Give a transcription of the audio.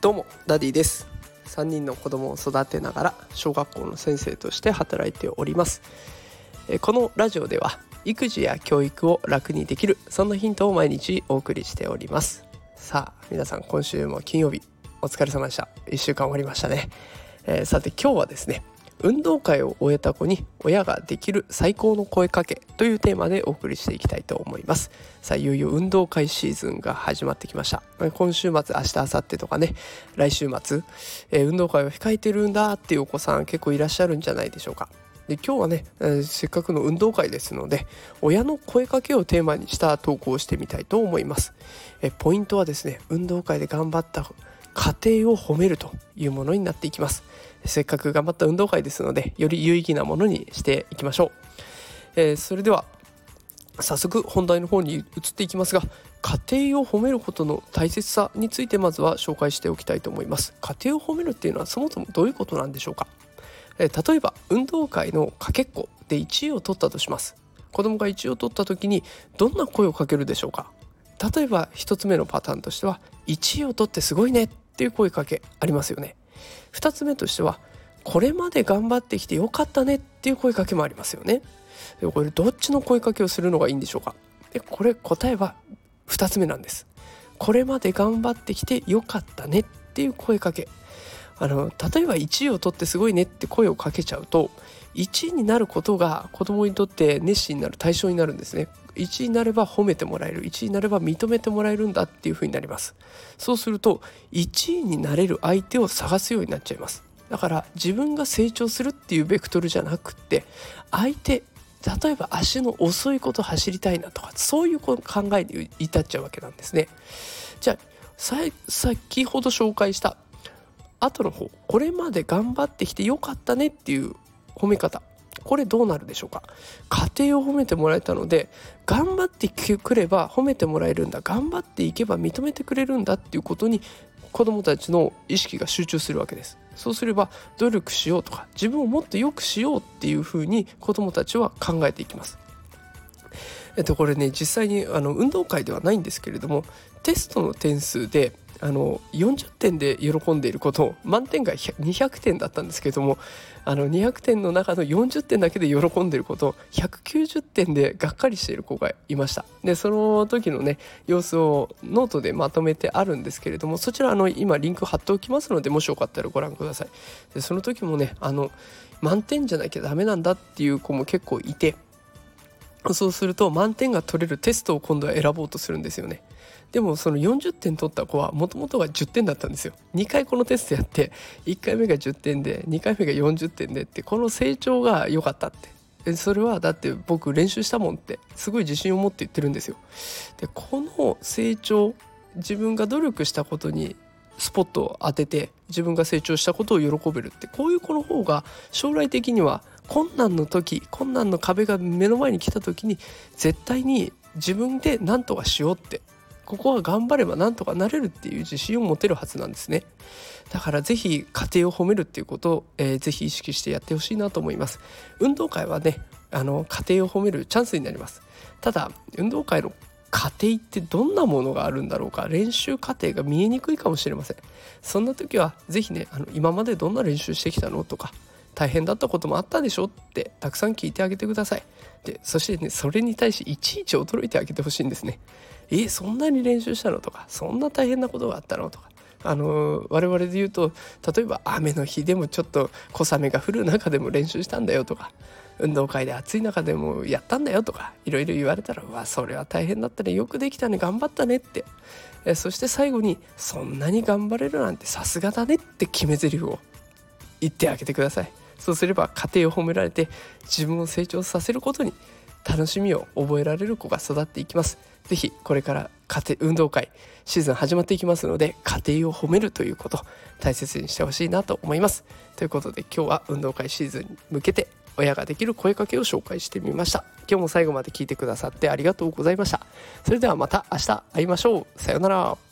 どうもダディです。3人の子供を育てながら小学校の先生として働いております。このラジオでは育児や教育を楽にできるそんなヒントを毎日お送りしております。さあ皆さん今週も金曜日お疲れ様でした。1週間終わりましたね、えー、さて今日はですね運動会を終えた子に親ができる最高の声かけというテーマでお送りしていきたいと思います。さあいよいよ運動会シーズンが始まってきました。今週末明日明後日とかね。来週末、えー、運動会を控えてるんだっていうお子さん結構いらっしゃるんじゃないでしょうか。で今日はね、えー、せっかくの運動会ですので親の声かけをテーマにした投稿をしてみたいと思います、えポイントはですね運動会で頑張った家庭を褒めるというものになっていきます。せっかく頑張った運動会ですのでより有意義なものにしていきましょう、えー、それでは早速本題の方に移っていきますが家庭を褒めることの大切さについてまずは紹介しておきたいと思います。家庭を褒めるっていうのはそもそもどういうことなんでしょうか？え例えば運動会のかけっこで1位を取ったとします。子供が1位を取った時にどんな声をかけるでしょうか？例えば1つ目のパターンとしては1位を取ってすごいね。っていう声かけありますよね。2つ目としてはこれまで頑張ってきてよかったねっていう声かけもありますよね。でこれどっちの声かけをするのがいいんでしょうか。でこれ答えは2つ目なんです。これまで頑張ってきてよかったねっていう声かけ。あの例えば1位を取ってすごいねって声をかけちゃうと1位になることが子供にとって熱心になる対象になるんですね。1位になれば褒めてもらえる。1位になれば認めてもらえるんだっていう風になります。そうすると1位になれる相手を探すようになっちゃいます。だから自分が成長するっていうベクトルじゃなくって相手例えば足の遅いこと走りたいなとかそういう考えに至っちゃうわけなんですね。じゃあ先ほど紹介した後の方これまで頑張ってきてよかったねっていう褒め方。これどうなるでしょうか。家庭を褒めてもらえたので頑張ってくれば褒めてもらえるんだ。頑張っていけば認めてくれるんだっていうことに子どもたちの意識が集中するわけです。そうすれば努力しようとか自分をもっと良くしようっていうふうに子どもたちは考えていきます。えっとこれね実際にあの運動会ではないんですけれどもテストの点数であの40点で喜んでいること満点が200点だったんですけどもあの200点の中の40点だけで喜んでいること190点でがっかりしている子がいました。でその時のね様子をノートでまとめてあるんですけれどもそちらの今リンク貼っておきますのでもしよかったらご覧ください。でその時もねあの満点じゃなきゃダメなんだっていう子も結構いてそうすると満点が取れるテストを今度は選ぼうとするんですよね。でもその40点取った子はもともとが10点だったんですよ。2回このテストやって1回目が10点で2回目が40点でってこの成長が良かったって。それはだって僕練習したもんってすごい自信を持って言ってるんですよ。でこの成長自分が努力したことにスポットを当てて自分が成長したことを喜べるってこういう子の方が将来的には困難の時困難の壁が目の前に来た時に絶対に自分で何とかしようってここは頑張ればなんとかなれるっていう自信を持てるはずなんですね。だから是非家庭を褒めるっていうことを、えー、ぜひ意識してやってほしいなと思います。運動会はねあの家庭を褒めるチャンスになります。ただ運動会の家庭ってどんなものがあるんだろうか？練習過程が見えにくいかもしれません。そんな時は是非ねあの今までどんな練習してきたのとか大変だったこともあったでしょってたくさん聞いてあげてください。でそしてねそれに対しいちいち驚いてあげてほしいんですね。えそんなに練習したの？とかそんな大変なことがあったの？とか。あの我々で言うと例えば雨の日でもちょっと小雨が降る中でも練習したんだよとか運動会で暑い中でもやったんだよとかいろいろ言われたらう「わそれは大変だったね。よくできたね。頑張ったね」って。えそして最後に「そんなに頑張れるなんてさすがだね」って決め台詞を言ってあげてください。そうすれば家庭を褒められて自分を成長させることに楽しみを覚えられる子が育っていきます。是非これから家庭運動会シーズン始まっていきますので家庭を褒めるということ大切にしてほしいなと思います。ということで今日は運動会シーズンに向けて親ができる声かけを紹介してみました。今日も最後まで聞いてくださってありがとうございました。それではまた明日会いましょう。さようなら。